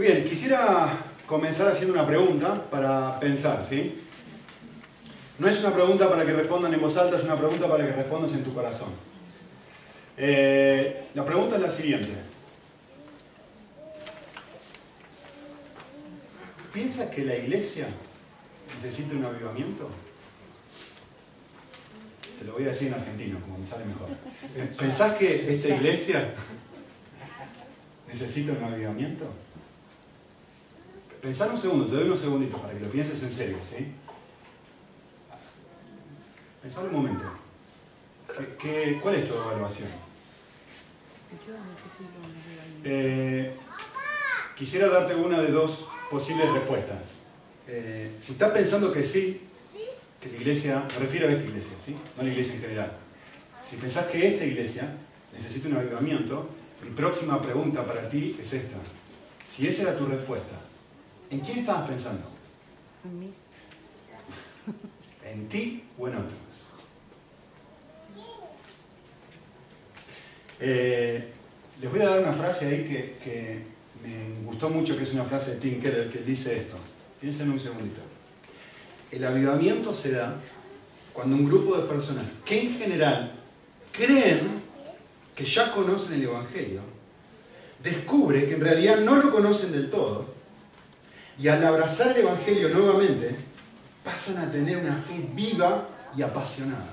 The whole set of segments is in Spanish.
Muy bien, quisiera comenzar haciendo una pregunta para pensar, ¿sí? No es una pregunta para que respondan en voz alta, es una pregunta para que respondas en tu corazón. Eh, la pregunta es la siguiente. ¿Piensas que la iglesia necesita un avivamiento? Te lo voy a decir en argentino, como me sale mejor. ¿Pensás que esta iglesia necesita un avivamiento? Pensar un segundo, te doy unos segunditos para que lo pienses en serio, ¿sí? Pensar un momento. ¿Qué, cuál es tu evaluación? Eh, quisiera darte una de dos posibles respuestas. Eh, si estás pensando que sí, que la iglesia, me refiero a esta iglesia, ¿sí? no a la iglesia en general. Si pensás que esta iglesia necesita un avivamiento, mi próxima pregunta para ti es esta. Si esa era tu respuesta, ¿en quién estabas pensando? En mí. ¿En ti o en otros? Eh, les voy a dar una frase ahí que, que, me gustó mucho, que es una frase de Tim Keller, que dice esto. Piensen un segundito. El avivamiento se da cuando un grupo de personas que en general creen que ya conocen el Evangelio, descubre que en realidad no lo conocen del todo, y al abrazar el Evangelio nuevamente, pasan a tener una fe viva y apasionada.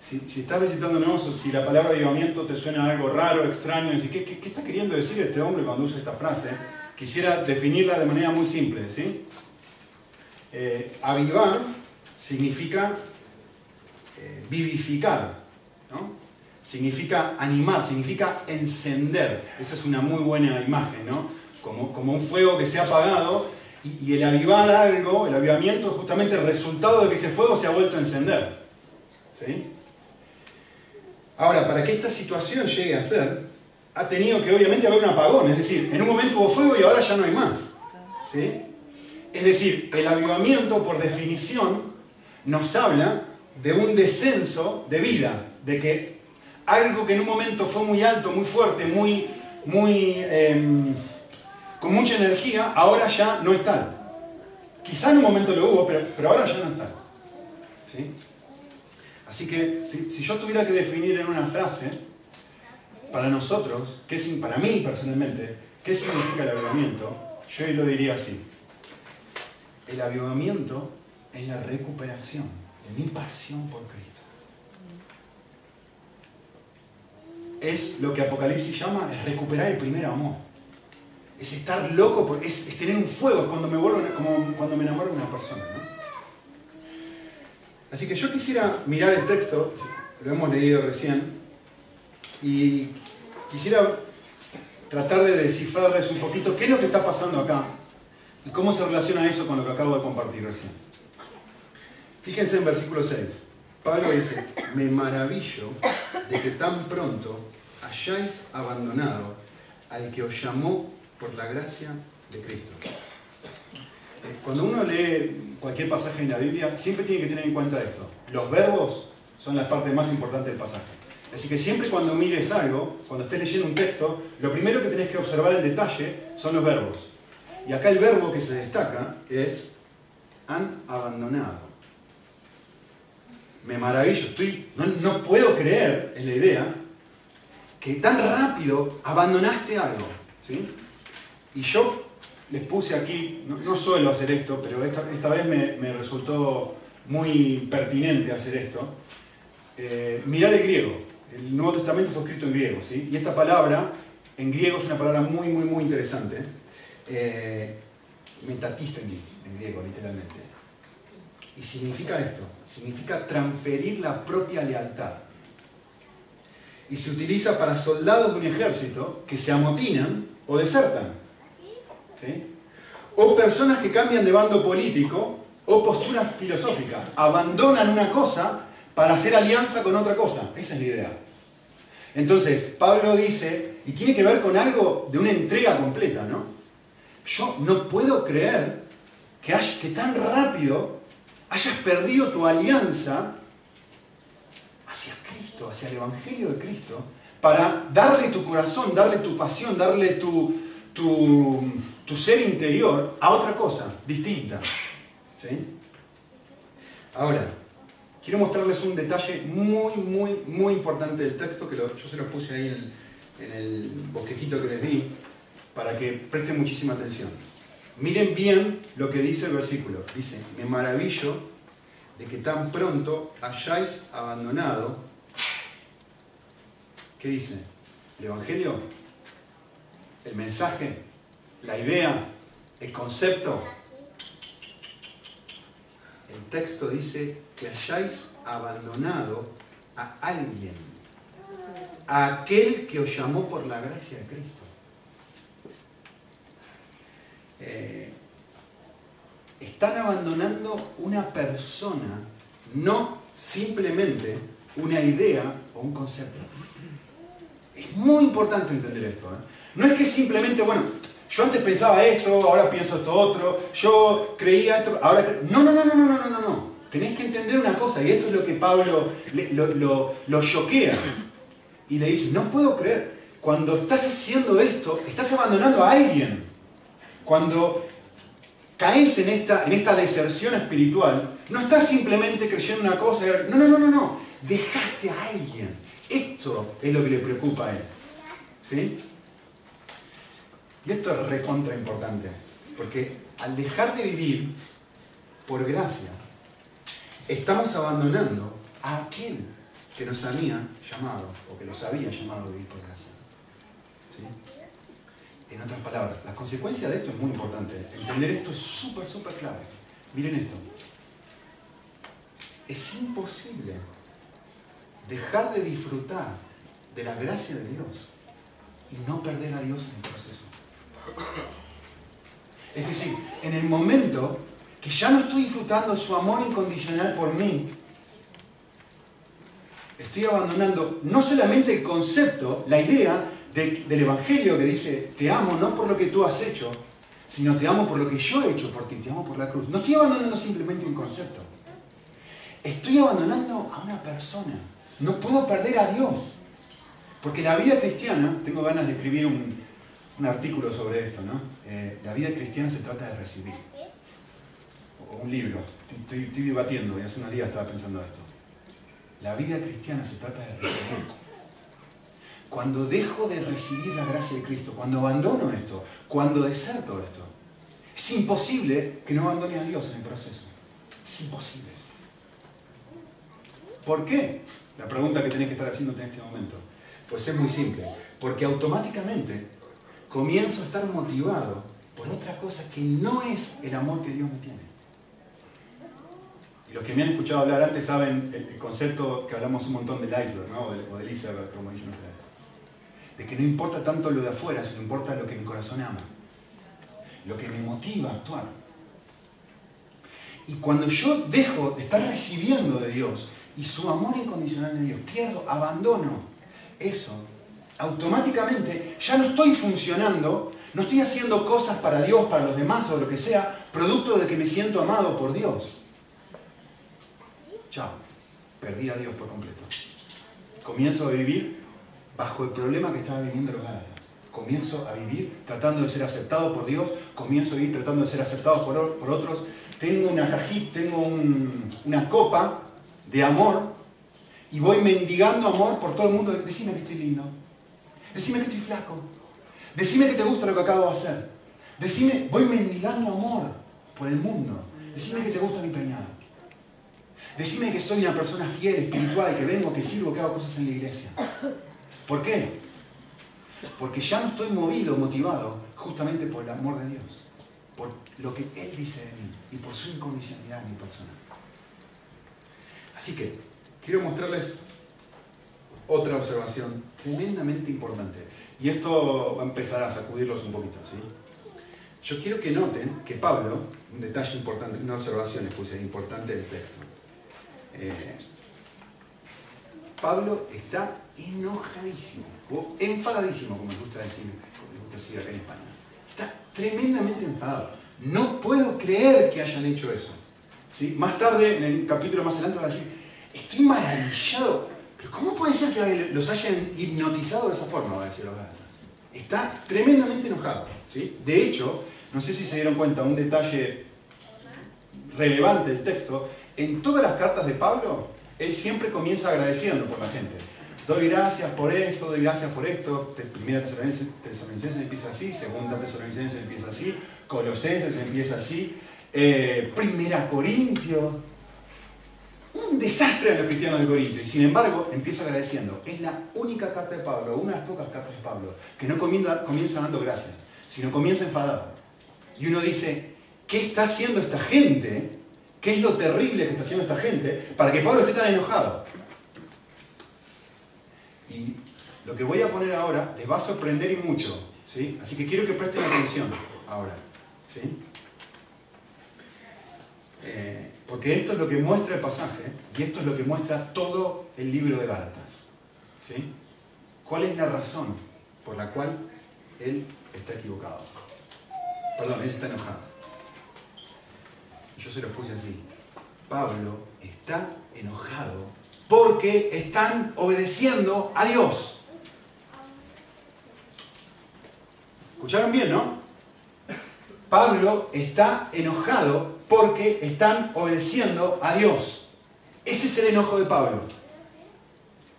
Si, si estás visitándonos o si la palabra avivamiento te suena algo raro, extraño, ¿qué, está queriendo decir este hombre cuando usa esta frase? Quisiera definirla de manera muy simple. ¿sí? Eh, avivar significa eh, vivificar, ¿no? significa animar, significa encender. Esa es una muy buena imagen, ¿no? Como, como un fuego que se ha apagado y, el avivar algo, el avivamiento es justamente el resultado de que ese fuego se ha vuelto a encender. ¿sí? Ahora, para que esta situación llegue a ser, ha tenido que obviamente haber un apagón, es decir, en un momento hubo fuego y ahora ya no hay más. ¿sí? Es decir, el avivamiento, por definición, nos habla de un descenso de vida, de que algo que en un momento fue muy alto, muy fuerte, muy, muy, eh, con mucha energía, ahora ya no está. Quizá en un momento lo hubo, pero, ahora ya no está. ¿sí? Así que si, yo tuviera que definir en una frase, para nosotros, ¿qué, para mí personalmente, ¿qué significa el avivamiento? Yo lo diría así. El avivamiento es la recuperación de mi pasión por Cristo. Es lo que Apocalipsis llama, es recuperar el primer amor. Es estar loco, es, tener un fuego cuando me, como cuando me enamoro de una persona. ¿no? Así que yo quisiera mirar el texto, lo hemos leído recién, y quisiera tratar de descifrarles un poquito qué es lo que está pasando acá y cómo se relaciona eso con lo que acabo de compartir recién. Fíjense en versículo 6. Pablo dice, me maravillo de que tan pronto hayáis abandonado al que os llamó por la gracia de Cristo. Cuando uno lee cualquier pasaje en la Biblia, siempre tiene que tener en cuenta esto. Los verbos son la parte más importante del pasaje. Así que siempre cuando mires algo, cuando estés leyendo un texto, lo primero que tenés que observar en detalle son los verbos. Y acá el verbo que se destaca es han abandonado. Me maravillo, estoy, no, no puedo creer en la idea que tan rápido abandonaste algo. ¿sí? Y yo les puse aquí, no, suelo hacer esto, pero esta, vez me, me, resultó muy pertinente hacer esto. Eh, mirar el griego. El Nuevo Testamento fue escrito en griego, ¿sí? Y esta palabra, en griego, es una palabra muy, muy, muy interesante. Eh, metatista en, en griego, literalmente. Y significa esto, significa transferir la propia lealtad. Y se utiliza para soldados de un ejército que se amotinan o desertan. O personas que cambian de bando político o postura filosófica. Abandonan una cosa para hacer alianza con otra cosa. Esa es la idea. Entonces, Pablo dice, y tiene que ver con algo de una entrega completa, ¿no? Yo no puedo creer que, que tan rápido hayas perdido tu alianza hacia Cristo, hacia el Evangelio de Cristo, para darle tu corazón, darle tu pasión, darle tu, tu, ser interior a otra cosa distinta. ¿Sí? Ahora, quiero mostrarles un detalle muy, muy, muy importante del texto, que yo se los puse ahí en el, en bosquejito que les di, para que presten muchísima atención. Miren bien lo que dice el versículo. Dice, me maravillo de que tan pronto hayáis abandonado. ¿Qué dice? ¿El Evangelio? ¿El mensaje? ¿La idea? ¿El concepto? El texto dice que hayáis abandonado a alguien, a aquel que os llamó por la gracia de Cristo. Eh, están abandonando una persona, no simplemente una idea o un concepto. Es muy importante entender esto. ¿eh? No es que simplemente, bueno, yo antes pensaba esto, ahora pienso esto otro, yo creía esto, ahora... No, no, no, no, no, no, no, no. Tenés que entender una cosa, y esto es lo que Pablo lo, lo, choquea. Y le dice, no puedo creer, cuando estás haciendo esto, estás abandonando a alguien. Cuando caes en esta, en esta deserción espiritual, no estás simplemente creyendo una cosa, no, no, no, no, no, dejaste a alguien. Esto es lo que le preocupa a él. ¿Sí? Y esto es recontra importante, porque al dejar de vivir por gracia, estamos abandonando a aquel que nos había llamado, o que nos había llamado a vivir por gracia. ¿Sí? En otras palabras, la consecuencia de esto es muy importante. Entender esto es súper, súper clave. Miren esto. Es imposible dejar de disfrutar de la gracia de Dios y no perder a Dios en el proceso. Es decir, en el momento que ya no estoy disfrutando su amor incondicional por mí, estoy abandonando no solamente el concepto, la idea del Evangelio que dice, te amo no por lo que tú has hecho, sino te amo por lo que yo he hecho por ti, te amo por la cruz. No estoy abandonando simplemente un concepto. Estoy abandonando a una persona. No puedo perder a Dios. Porque la vida cristiana, tengo ganas de escribir un, artículo sobre esto, ¿no? Eh, la vida cristiana se trata de recibir. O un libro. Estoy, estoy debatiendo y hace unos días estaba pensando esto. La vida cristiana se trata de recibir cuando dejo de recibir la gracia de Cristo, cuando abandono esto, cuando deserto esto, es imposible que no abandone a Dios en el proceso. Es imposible. ¿Por qué? La pregunta que tenés que estar haciéndote en este momento. Pues es muy simple. Porque automáticamente comienzo a estar motivado por otra cosa que no es el amor que Dios me tiene. Y los que me han escuchado hablar antes saben el, concepto que hablamos un montón del iceberg, o del iceberg, como dicen ustedes de que no importa tanto lo de afuera, sino importa lo que mi corazón ama, lo que me motiva a actuar. Y cuando yo dejo de estar recibiendo de Dios y su amor incondicional de Dios, pierdo, abandono eso, automáticamente ya no estoy funcionando, no estoy haciendo cosas para Dios, para los demás o lo que sea, producto de que me siento amado por Dios. Chao, perdí a Dios por completo. Comienzo a vivir bajo el problema que estaba viviendo los Gálatas. Comienzo a vivir tratando de ser aceptado por Dios, comienzo a vivir tratando de ser aceptado por, por otros. Tengo una cajita, tengo una copa de amor y voy mendigando amor por todo el mundo. Decime que estoy lindo, decime que estoy flaco, decime que te gusta lo que acabo de hacer. Decime, voy mendigando amor por el mundo. Decime que te gusta mi peinado. Decime que soy una persona fiel, espiritual, que vengo, que sirvo, que hago cosas en la iglesia. ¿Por qué? Porque ya no estoy movido, motivado, justamente por el amor de Dios, por lo que Él dice de mí y por su incondicionalidad en mi persona. Así que quiero mostrarles otra observación tremendamente importante. Y esto va a empezar a sacudirlos un poquito. ¿sí? Yo quiero que noten que Pablo, un detalle importante, una observación puse importante del texto. Eh, Pablo está enojadísimo, o enfadadísimo, como me gusta decir, como me gusta decir acá en España. Está tremendamente enfadado. No puedo creer que hayan hecho eso. ¿Sí? Más tarde, en el capítulo más adelante, va a decir, estoy maravillado. Pero ¿cómo puede ser que los hayan hipnotizado de esa forma? Va a decir los Gálatas. Está tremendamente enojado. ¿sí? De hecho, no sé si se dieron cuenta, un detalle relevante del texto, en todas las cartas de Pablo, él siempre comienza agradeciendo por la gente. Doy gracias por esto, doy gracias por esto. Primera Tesalonicenses empieza así, Segunda Tesalonicenses empieza así, Colosenses empieza así, eh, Primera Corintios. Un desastre a los cristianos de Corinto. Y sin embargo, empieza agradeciendo. Es la única carta de Pablo, una de las pocas cartas de Pablo, que no comienza, dando gracias, sino comienza enfadado. Y uno dice, ¿qué está haciendo esta gente? ¿Qué es lo terrible que está haciendo esta gente para que Pablo esté tan enojado? Y lo que voy a poner ahora les va a sorprender y mucho. ¿sí? Así que quiero que presten atención ahora. ¿sí? Eh, porque esto es lo que muestra el pasaje y esto es lo que muestra todo el libro de Gálatas. ¿sí? ¿Cuál es la razón por la cual él está equivocado? Perdón, él está enojado. Yo se lo puse así. Pablo está enojado porque están obedeciendo a Dios. ¿Escucharon bien, no? Pablo está enojado porque están obedeciendo a Dios. Ese es el enojo de Pablo.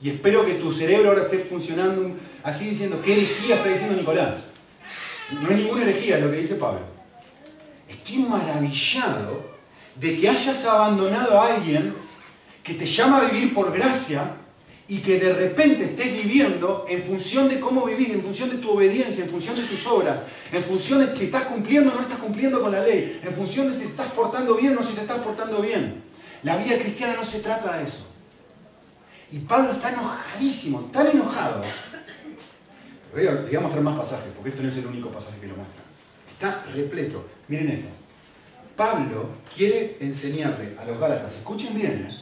Y espero que tu cerebro ahora esté funcionando así diciendo, ¿qué herejía está diciendo Nicolás? No hay ninguna herejía lo que dice Pablo. Estoy maravillado de que hayas abandonado a alguien que te llama a vivir por gracia y que de repente estés viviendo en función de cómo vivís, en función de tu obediencia, en función de tus obras, en función de si estás cumpliendo o no estás cumpliendo con la ley, en función de si te estás portando bien o no si te estás portando bien. La vida cristiana no se trata de eso. Y Pablo está enojadísimo, tan enojado. Voy a, mostrar más pasajes, porque esto no es el único pasaje que lo muestra. Está repleto. Miren esto. Pablo quiere enseñarle a los Gálatas, escuchen bien, ¿eh?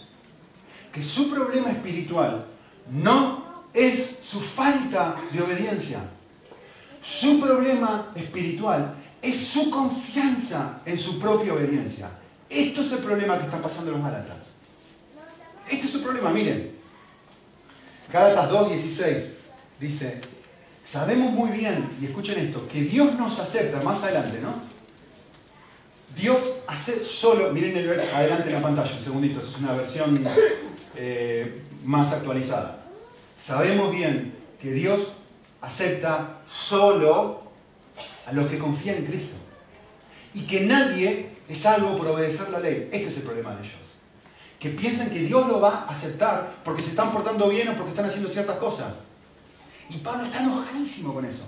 que su problema espiritual no es su falta de obediencia. Su problema espiritual es su confianza en su propia obediencia. Esto es el problema que están pasando los Gálatas. Este es su problema, miren. Gálatas 2.16 dice, sabemos muy bien, y escuchen esto, que Dios nos acepta, más adelante, ¿no? Dios hace solo, miren el adelante en la pantalla, un segundito, es una versión eh, más actualizada. Sabemos bien que Dios acepta solo a los que confían en Cristo. Y que nadie es salvo por obedecer la ley. Este es el problema de ellos. Que piensan que Dios lo va a aceptar porque se están portando bien o porque están haciendo ciertas cosas. Y Pablo está enojadísimo con eso.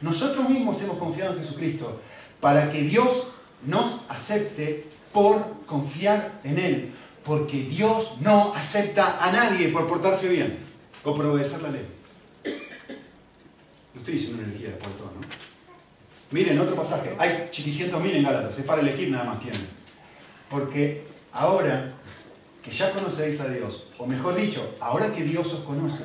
Nosotros mismos hemos confiado en Jesucristo para que Dios nos acepte por confiar en Él porque Dios no acepta a nadie por portarse bien o obedecer la ley. No estoy diciendo una energía de puerto, ¿no? Miren, otro pasaje. Hay chiquicientos mil en Gálatas, es para elegir nada más tienen. Porque ahora que ya conocéis a Dios, o mejor dicho, ahora que Dios os conoce,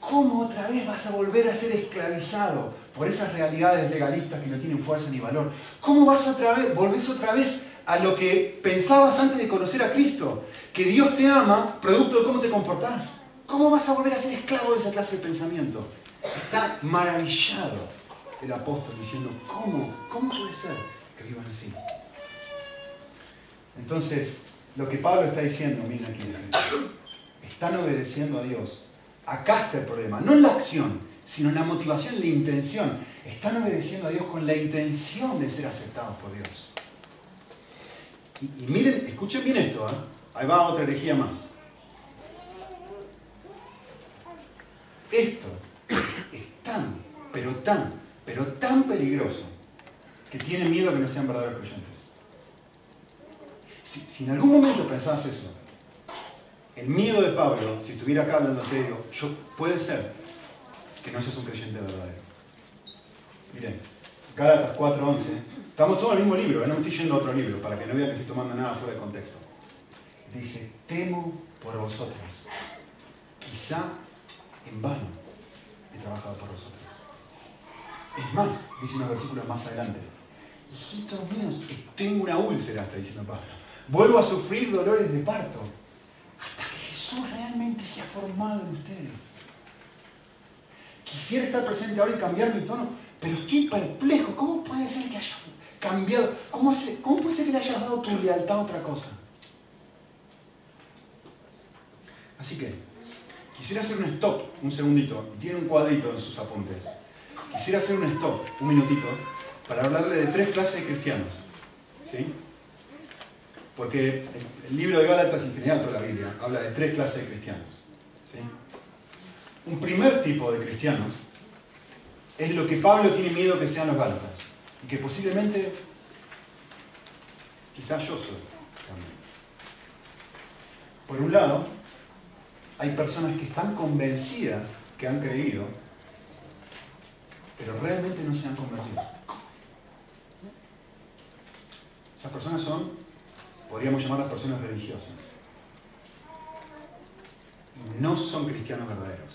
¿cómo otra vez vas a volver a ser esclavizado por esas realidades legalistas que no tienen fuerza ni valor? ¿Cómo vas a otra volvés otra vez a lo que pensabas antes de conocer a Cristo, que Dios te ama producto de cómo te comportás. ¿Cómo vas a volver a ser esclavo de esa clase de pensamiento? Está maravillado el apóstol diciendo, ¿cómo? ¿Cómo puede ser que vivan así? Entonces, lo que Pablo está diciendo, miren aquí, están obedeciendo a Dios. Acá está el problema, no en la acción, sino en la motivación, la intención. Están obedeciendo a Dios con la intención de ser aceptados por Dios. Y, miren, escuchen bien esto, ¿eh? ahí va otra herejía más. Esto es tan, pero tan, pero tan peligroso que tiene miedo que no sean verdaderos creyentes. Si, en algún momento pensabas eso, el miedo de Pablo, si estuviera acá hablando serio, yo puede ser que no seas un creyente verdadero. Miren, Gálatas 4.11 Estamos todos en el mismo libro, ¿eh? no me estoy yendo a otro libro, para que no vean que estoy tomando nada fuera de contexto. Dice, temo por vosotros. Quizá en vano he trabajado por vosotros. Es más, dice unos versículos más adelante, hijitos míos, tengo una úlcera, está diciendo Pablo. Vuelvo a sufrir dolores de parto hasta que Jesús realmente se ha formado en ustedes. Quisiera estar presente ahora y cambiar mi tono, pero estoy perplejo. ¿Cómo puede ser que haya cambiado? ¿Cómo, cómo puede ser que le hayas dado tu lealtad a otra cosa? Así que, quisiera hacer un stop, un segundito, y tiene un cuadrito en sus apuntes. Quisiera hacer un stop, un minutito, para hablarle de tres clases de cristianos. ¿Sí? Porque el libro de Gálatas, en general toda la Biblia, habla de tres clases de cristianos. ¿sí? Un primer tipo de cristianos es lo que Pablo tiene miedo que sean los Gálatas. Y que posiblemente, quizás yo soy también. Por un lado, hay personas que están convencidas que han creído, pero realmente no se han convertido. Esas personas son, podríamos llamarlas personas religiosas. Y no son cristianos verdaderos.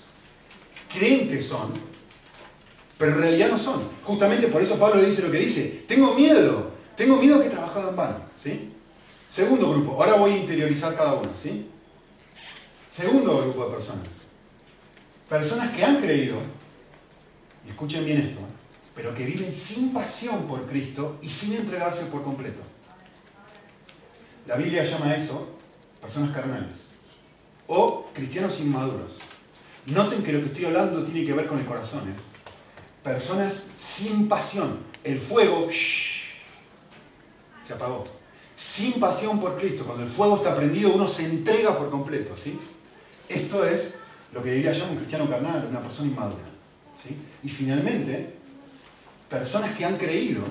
Creen que son, pero en realidad no son. Justamente por eso Pablo dice lo que dice. Tengo miedo, tengo miedo que he trabajado en vano. ¿sí? Segundo grupo, ahora voy a interiorizar cada uno. ¿sí? Segundo grupo de personas. Personas que han creído, y escuchen bien esto, pero que viven sin pasión por Cristo y sin entregarse por completo. La Biblia llama a eso personas carnales o cristianos inmaduros. Noten que lo que estoy hablando tiene que ver con el corazón. ¿eh? Personas sin pasión. El fuego se apagó. Sin pasión por Cristo. Cuando el fuego está prendido, uno se entrega por completo. ¿sí? Esto es lo que diría llama un cristiano carnal, una persona inmadura. ¿sí? Y finalmente, personas que han creído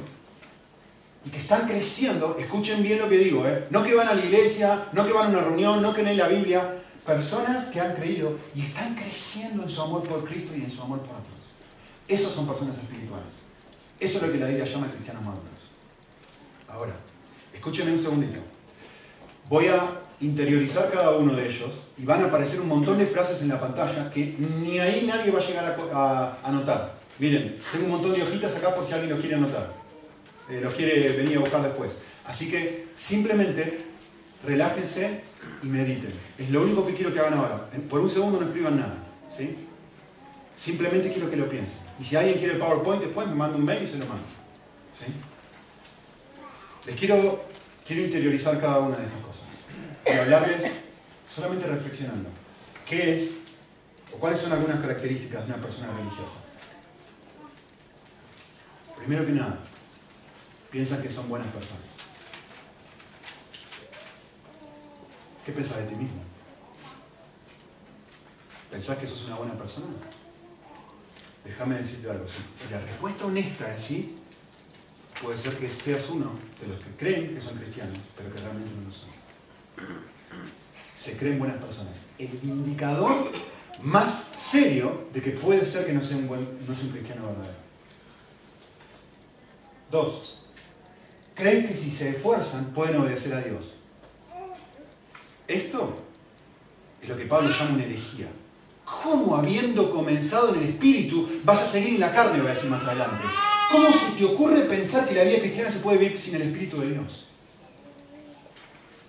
y que están creciendo, escuchen bien lo que digo, ¿eh? no que van a la iglesia, no que van a una reunión, no que leen la Biblia, personas que han creído y están creciendo en su amor por Cristo y en su amor por otros. Esos son personas espirituales. Eso es lo que la Biblia llama cristianos maduros. Ahora, escúchenme un segundito. Voy a interiorizar cada uno de ellos y van a aparecer un montón de frases en la pantalla que ni ahí nadie va a llegar a, anotar. Miren, tengo un montón de hojitas acá por si alguien los quiere anotar. Eh, los quiere venir a buscar después. Así que simplemente relájense y mediten. Es lo único que quiero que hagan ahora. Por un segundo no escriban nada. ¿sí? Simplemente quiero que lo piensen. Y si alguien quiere el PowerPoint después, me manda un mail y se lo mando. ¿sí? Les quiero, quiero interiorizar cada una de estas cosas. Y hablarles solamente reflexionando. ¿Qué es o cuáles son algunas características de una persona religiosa? Primero que nada, piensan que son buenas personas. ¿Qué pensás de ti mismo? ¿Pensás que sos una buena persona? Déjame decirte algo. Si la respuesta honesta es sí, puede ser que seas uno de los que creen que son cristianos, pero que realmente no lo son. Se creen buenas personas. El indicador más serio de que puede ser que no sea un, buen, no sea un cristiano verdadero. Dos, creen que si se esfuerzan pueden obedecer a Dios. Esto es lo que Pablo llama una herejía. ¿Cómo habiendo comenzado en el espíritu vas a seguir en la carne, voy a decir más adelante? ¿Cómo se te ocurre pensar que la vida cristiana se puede vivir sin el espíritu de Dios?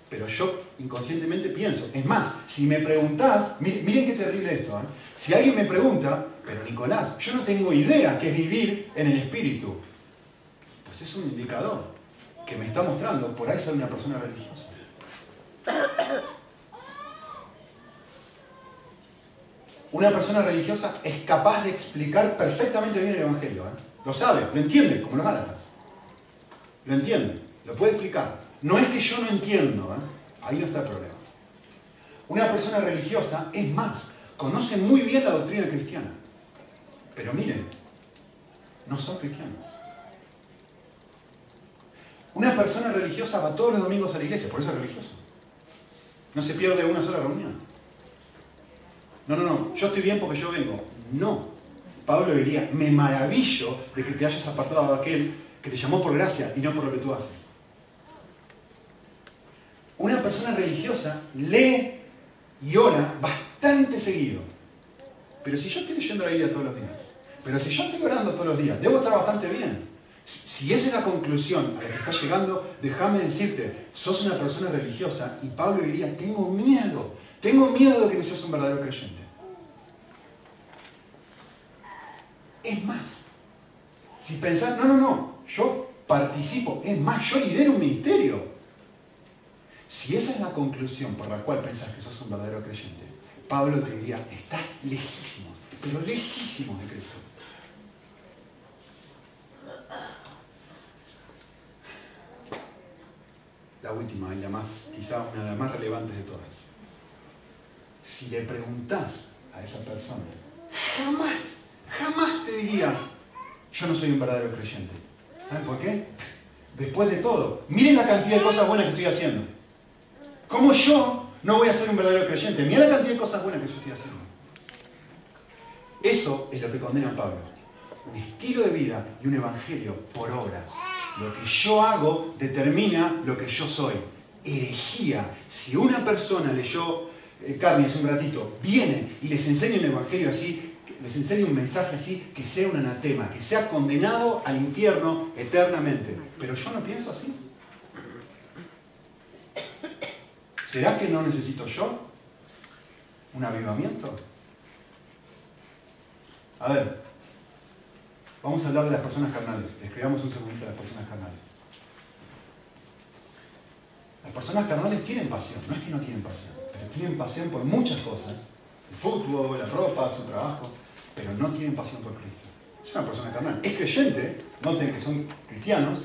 Pero yo inconscientemente pienso. Es más, si me preguntás, miren, qué terrible esto. ¿eh? Si alguien me pregunta, pero Nicolás, yo no tengo idea qué es vivir en el espíritu. Pues es un indicador que me está mostrando, por ahí soy una persona religiosa. Una persona religiosa es capaz de explicar perfectamente bien el Evangelio. ¿eh? Lo sabe, lo entiende, como los Gálatas. Lo entiende, lo puede explicar. No es que yo no entiendo, ¿eh? ahí no está el problema. Una persona religiosa, es más, conoce muy bien la doctrina cristiana. Pero miren, no son cristianos. Una persona religiosa va todos los domingos a la iglesia, por eso es religioso. No se pierde una sola reunión. No, no, no, yo estoy bien porque yo vengo. No. Pablo diría, me maravillo de que te hayas apartado de aquel que te llamó por gracia y no por lo que tú haces. Una persona religiosa lee y ora bastante seguido. Pero si yo estoy leyendo la Biblia todos los días, pero si yo estoy orando todos los días, debo estar bastante bien. Si esa es la conclusión a la que estás llegando, déjame decirte, sos una persona religiosa y Pablo diría, tengo miedo, Tengo miedo de que no seas un verdadero creyente. Es más, si pensás, no, no, no, yo participo, es más, yo lidero un ministerio. Si esa es la conclusión por la cual pensás que sos un verdadero creyente, Pablo te diría, estás lejísimo, pero lejísimo de Cristo. La última y la más, quizá una de las más relevantes de todas. Si le preguntás a esa persona, jamás, jamás te diría, yo no soy un verdadero creyente. ¿Saben por qué? Después de todo, miren la cantidad de cosas buenas que estoy haciendo. ¿Cómo yo no voy a ser un verdadero creyente? Miren la cantidad de cosas buenas que yo estoy haciendo. Eso es lo que condena Pablo. Un estilo de vida y un evangelio por obras. Lo que yo hago determina lo que yo soy. Herejía. Si una persona leyó eh, carne hace un ratito, viene y les enseña un evangelio así, les enseña un mensaje así, que sea un anatema, que sea condenado al infierno eternamente. Pero yo no pienso así. ¿Será que no necesito yo un avivamiento? A ver, vamos a hablar de las personas carnales. Escribamos un segundito de las personas carnales. Las personas carnales tienen pasión, no es que no tienen pasión, pero tienen pasión por muchas cosas. El fútbol, la ropa, su trabajo, pero no tienen pasión por Cristo. Es una persona carnal. Es creyente, noten que son cristianos,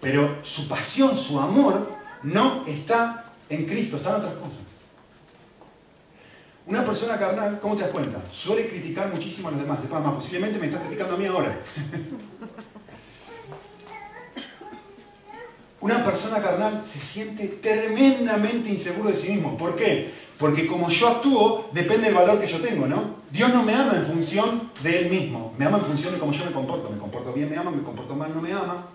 pero su pasión, su amor, no está en Cristo, está en otras cosas. Una persona carnal, ¿cómo te das cuenta? Suele criticar muchísimo a los demás. Después, más posiblemente me está criticando a mí ahora. Una persona carnal se siente tremendamente inseguro de sí mismo. ¿Por qué? Porque como yo actúo, depende del valor que yo tengo, ¿no? Dios no me ama en función de Él mismo. Me ama en función de cómo yo me comporto. Me comporto bien, me ama, me comporto mal, no me ama.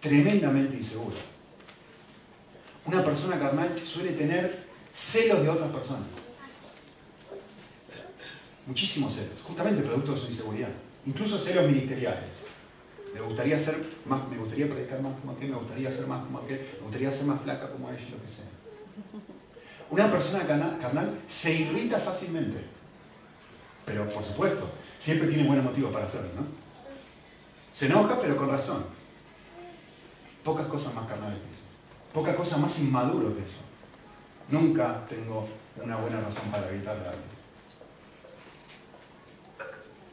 Tremendamente inseguro. Una persona carnal suele tener celos de otras personas muchísimos celos, justamente producto de su inseguridad, incluso celos ministeriales. Me gustaría ser más, me gustaría predicar más como aquel, me gustaría ser más como aquel, me gustaría ser más flaca como ella, lo que sea. Una persona carnal se irrita fácilmente, pero por supuesto, siempre tiene buenos motivos para hacerlo, ¿no? Se enoja, pero con razón. Pocas cosas más carnales Pocas cosas más inmaduro que eso. Nunca tengo una buena razón para gritarle a alguien.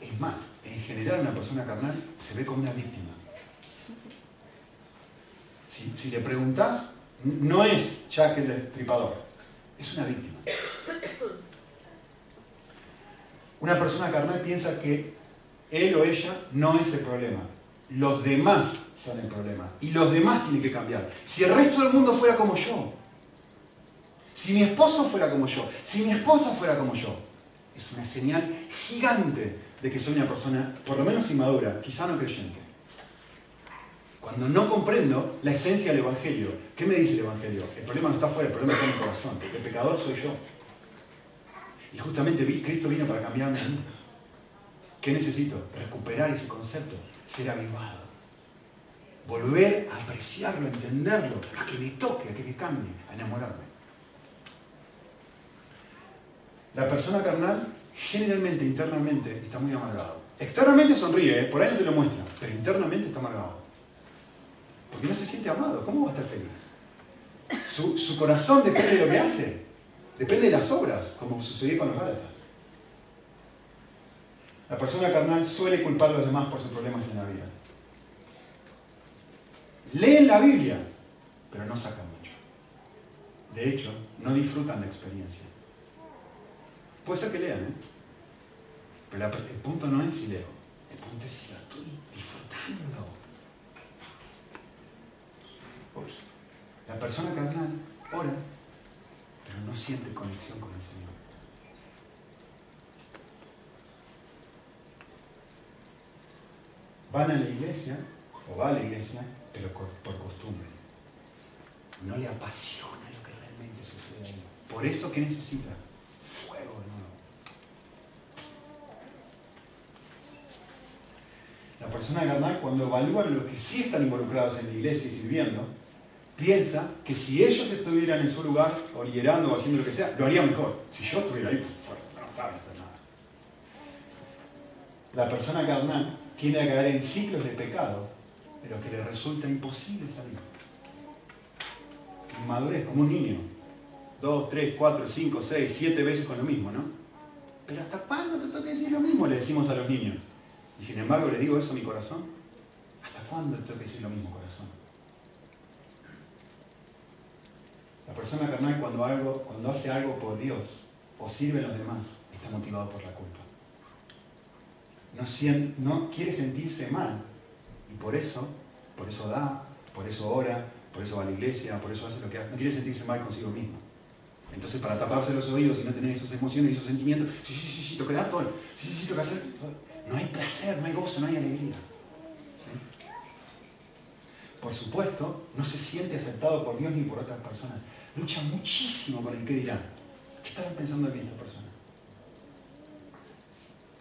Es más, en general una persona carnal se ve como una víctima. Si, le preguntas, no es Jack el destripador, es una víctima. Una persona carnal piensa que él o ella no es el problema. Los demás son el problema. Y los demás tienen que cambiar. Si el resto del mundo fuera como yo, si mi esposo fuera como yo, si mi esposa fuera como yo, es una señal gigante de que soy una persona, por lo menos inmadura, quizá no creyente. Cuando no comprendo la esencia del Evangelio, ¿qué me dice el Evangelio? El problema no está fuera, el problema está en mi corazón. El pecador soy yo. Y justamente Cristo vino para cambiarme a mí. ¿Qué necesito? Recuperar ese concepto, ser avivado. Volver a apreciarlo, a entenderlo, a que me toque, a que me cambie, a enamorarme. La persona carnal generalmente, internamente, está muy amargado. Externamente sonríe, ¿eh? por ahí no te lo muestra, pero internamente está amargado. Porque no se siente amado. ¿Cómo va a estar feliz? Su, corazón depende de lo que hace. Depende de las obras, como sucedió con los Gálatas. La persona carnal suele culpar a los demás por sus problemas en la vida. Leen la Biblia, pero no sacan mucho. De hecho, no disfrutan la experiencia. Puede ser que lean, ¿eh? Pero el punto no es si leo, el punto es si lo estoy disfrutando. La persona carnal ora, pero no siente conexión con el Señor. Van a la iglesia, o va a la iglesia, pero por costumbre. No le apasiona lo que realmente sucede ahí. Por eso, ¿qué necesita? La persona carnal, cuando evalúan los que sí están involucrados en la iglesia y sirviendo, piensa que si ellos estuvieran en su lugar, o liderando o haciendo lo que sea, lo harían mejor. Si yo estuviera ahí, no saben hacer nada. La persona carnal tiende a caer en ciclos de pecado, pero que le resulta imposible salir. Inmadurez, como un niño. Dos, tres, cuatro, cinco, seis, siete veces con lo mismo, ¿no? Pero ¿hasta cuándo te toca decir lo mismo? Le decimos a los niños. Y sin embargo le digo eso a mi corazón. ¿Hasta cuándo te toca decir lo mismo, corazón? La persona carnal cuando, hace algo por Dios o sirve a los demás, está motivado por la culpa. No quiere sentirse mal. Y por eso, por eso da, por eso ora, por eso va a la iglesia, por eso hace lo que hace. No quiere sentirse mal consigo mismo. Entonces, para taparse los oídos y no tener esas emociones y esos sentimientos, sí, sí, sí, sí, toca dar todo. Sí, sí, sí, toca hacer. No hay placer, no hay gozo, no hay alegría. Por supuesto, no se siente aceptado por Dios ni por otras personas. Lucha muchísimo con el que dirán. ¿Qué estarán pensando de mí esta persona?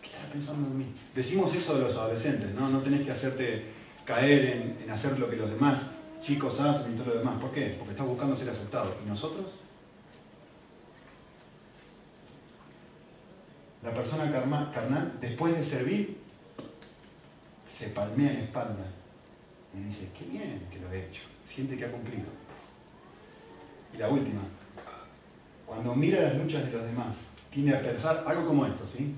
¿Qué estarán pensando de mí? Decimos eso de los adolescentes, ¿no? No tenés que hacerte caer en, hacer lo que los demás chicos hacen y todo lo demás. ¿Por qué? Porque estás buscando ser aceptado. ¿Y nosotros? La persona carnal, después de servir, se palmea en la espalda y dice, qué bien que lo he hecho, siente que ha cumplido. Y la última, cuando mira las luchas de los demás, tiene a pensar algo como esto, ¿sí?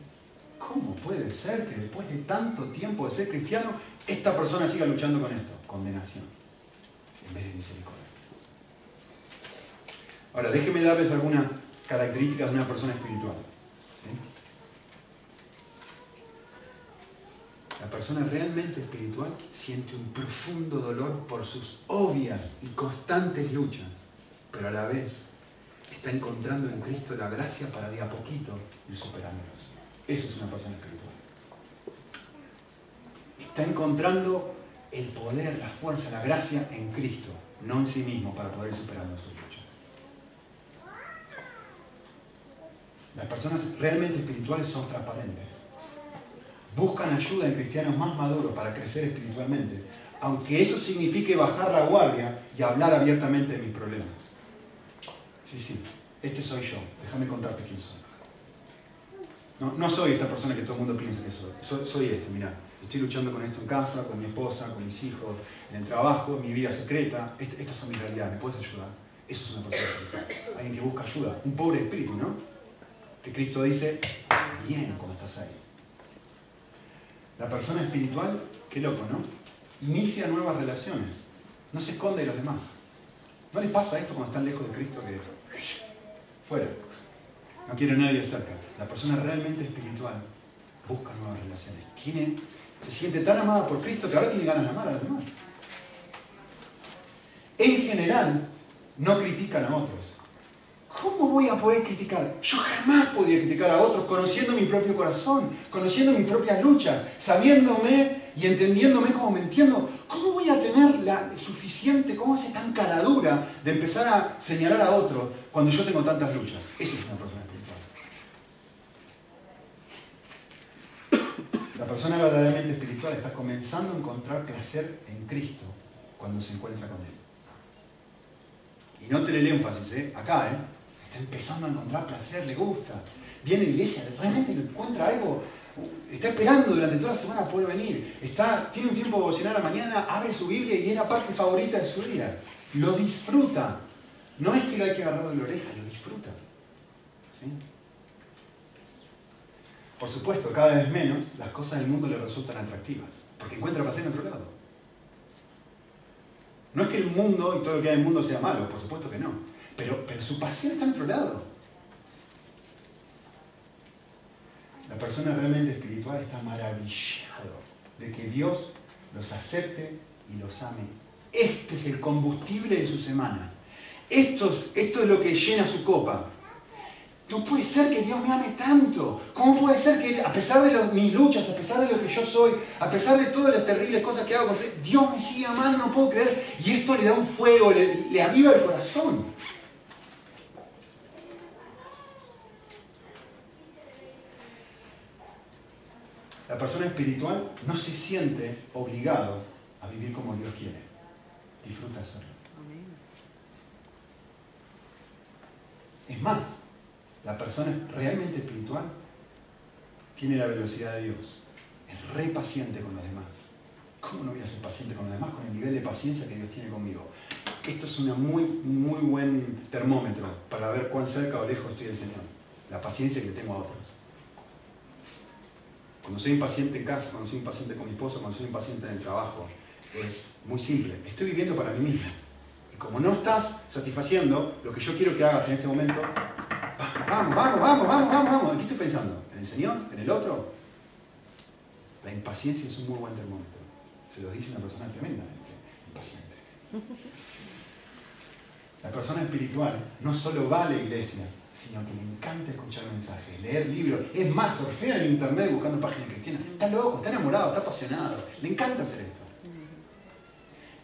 ¿Cómo puede ser que después de tanto tiempo de ser cristiano, esta persona siga luchando con esto? Condenación, en vez de misericordia. Ahora, déjenme darles algunas características de una persona espiritual. La persona realmente espiritual siente un profundo dolor por sus obvias y constantes luchas, pero a la vez está encontrando en Cristo la gracia para de a poquito ir. Esa es una persona espiritual. Está encontrando el poder, la fuerza, la gracia en Cristo, no en sí mismo, para poder ir superando sus luchas. Las personas realmente espirituales son transparentes buscan ayuda en cristianos más maduros para crecer espiritualmente, aunque eso signifique bajar la guardia y hablar abiertamente de mis problemas. Sí, sí, este soy yo, déjame contarte quién soy. No, soy esta persona que todo el mundo piensa que soy, soy, este, mira, estoy luchando con esto en casa, con mi esposa, con mis hijos, en el trabajo, mi vida secreta, este, estas son mis realidades, ¿me puedes ayudar? Eso es una persona espiritual, alguien que busca ayuda, un pobre espíritu, ¿no? Que Cristo dice, bien, como estás ahí. La persona espiritual, qué loco, ¿no? Inicia nuevas relaciones. No se esconde de los demás. ¿No les pasa esto cuando están lejos de Cristo que fuera? No quiere nadie cerca. La persona realmente espiritual busca nuevas relaciones. Tiene, se siente tan amada por Cristo que ahora tiene ganas de amar a los demás. En general, no critican a otros. ¿Cómo voy a poder criticar? Yo jamás podía criticar a otros conociendo mi propio corazón, conociendo mis propias luchas, sabiéndome y entendiéndome como me entiendo. ¿Cómo voy a tener la suficiente, cómo hace tan cara dura de empezar a señalar a otros cuando yo tengo tantas luchas? Esa es una persona espiritual. La persona verdaderamente espiritual está comenzando a encontrar placer en Cristo cuando se encuentra con Él. Y no el énfasis, ¿eh? acá, ¿eh? empezando a encontrar placer, le gusta. Viene a la iglesia, realmente encuentra algo, está esperando durante toda la semana poder venir. Está, tiene un tiempo devocional a la mañana, abre su Biblia y es la parte favorita de su día. Lo disfruta. No es que lo hay que agarrar de la oreja, lo disfruta. Por supuesto, cada vez menos las cosas del mundo le resultan atractivas, porque encuentra placer en otro lado. No es que el mundo y todo lo que hay en el mundo sea malo, por supuesto que no. Pero, su pasión está en otro lado. La persona realmente espiritual está maravillado de que Dios los acepte y los ame. Este es el combustible de su semana. Esto es, esto es lo que llena su copa. No puede ser que Dios me ame tanto. ¿Cómo puede ser que a pesar de mis luchas, a pesar de lo que yo soy, a pesar de todas las terribles cosas que hago, Dios me sigue amando, no puedo creer? Y esto le da un fuego, le, le aviva el corazón. La persona espiritual no se siente obligado a vivir como Dios quiere. Disfruta hacerlo. Es más, la persona realmente espiritual tiene la velocidad de Dios. Es re paciente con los demás. ¿Cómo no voy a ser paciente con los demás con el nivel de paciencia que Dios tiene conmigo? Esto es un muy, muy buen termómetro para ver cuán cerca o lejos estoy del Señor. La paciencia que tengo a otros. Cuando soy impaciente en casa, cuando soy impaciente con mi esposo, cuando soy impaciente en el trabajo, es muy simple. Estoy viviendo para mí mismo. Y como no estás satisfaciendo lo que yo quiero que hagas en este momento, vamos, vamos, vamos, vamos, vamos, vamos. ¿En estoy pensando? ¿En el Señor? ¿En el otro? La impaciencia es un muy buen termómetro. Se lo dice una persona tremendamente impaciente. La persona espiritual no solo va a la iglesia, sino que le encanta escuchar mensajes, leer libros. Es más, surfea en internet buscando páginas cristianas. Está loco, está enamorado, está apasionado. Le encanta hacer esto.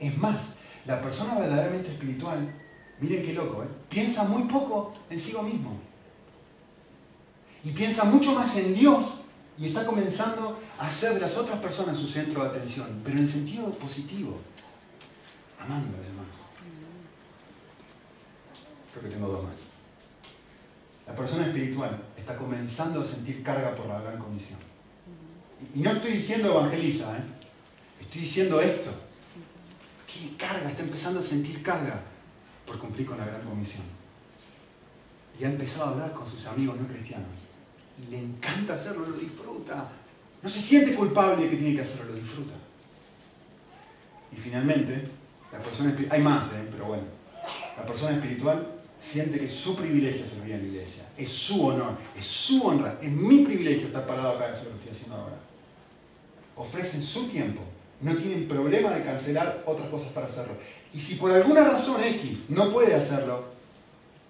Es más, la persona verdaderamente espiritual, miren qué loco, ¿eh? piensa muy poco en sí mismo. Y piensa mucho más en Dios y está comenzando a hacer de las otras personas su centro de atención, pero en sentido positivo, amando a los demás. Creo que tengo dos más. La persona espiritual está comenzando a sentir carga por la gran comisión. Y no estoy diciendo evangeliza, ¿eh? estoy diciendo esto. Tiene carga, está empezando a sentir carga por cumplir con la gran comisión. Y ha empezado a hablar con sus amigos no cristianos. Le encanta hacerlo, lo disfruta. No se siente culpable que tiene que hacerlo, lo disfruta. Y finalmente, la persona hay más, ¿eh? pero bueno, la persona espiritual siente que es su privilegio servir en la iglesia, es su honor, es su honra, es mi privilegio estar parado acá y hacer lo que estoy haciendo ahora. Ofrecen su tiempo, no tienen problema de cancelar otras cosas para hacerlo. Y si por alguna razón X no puede hacerlo,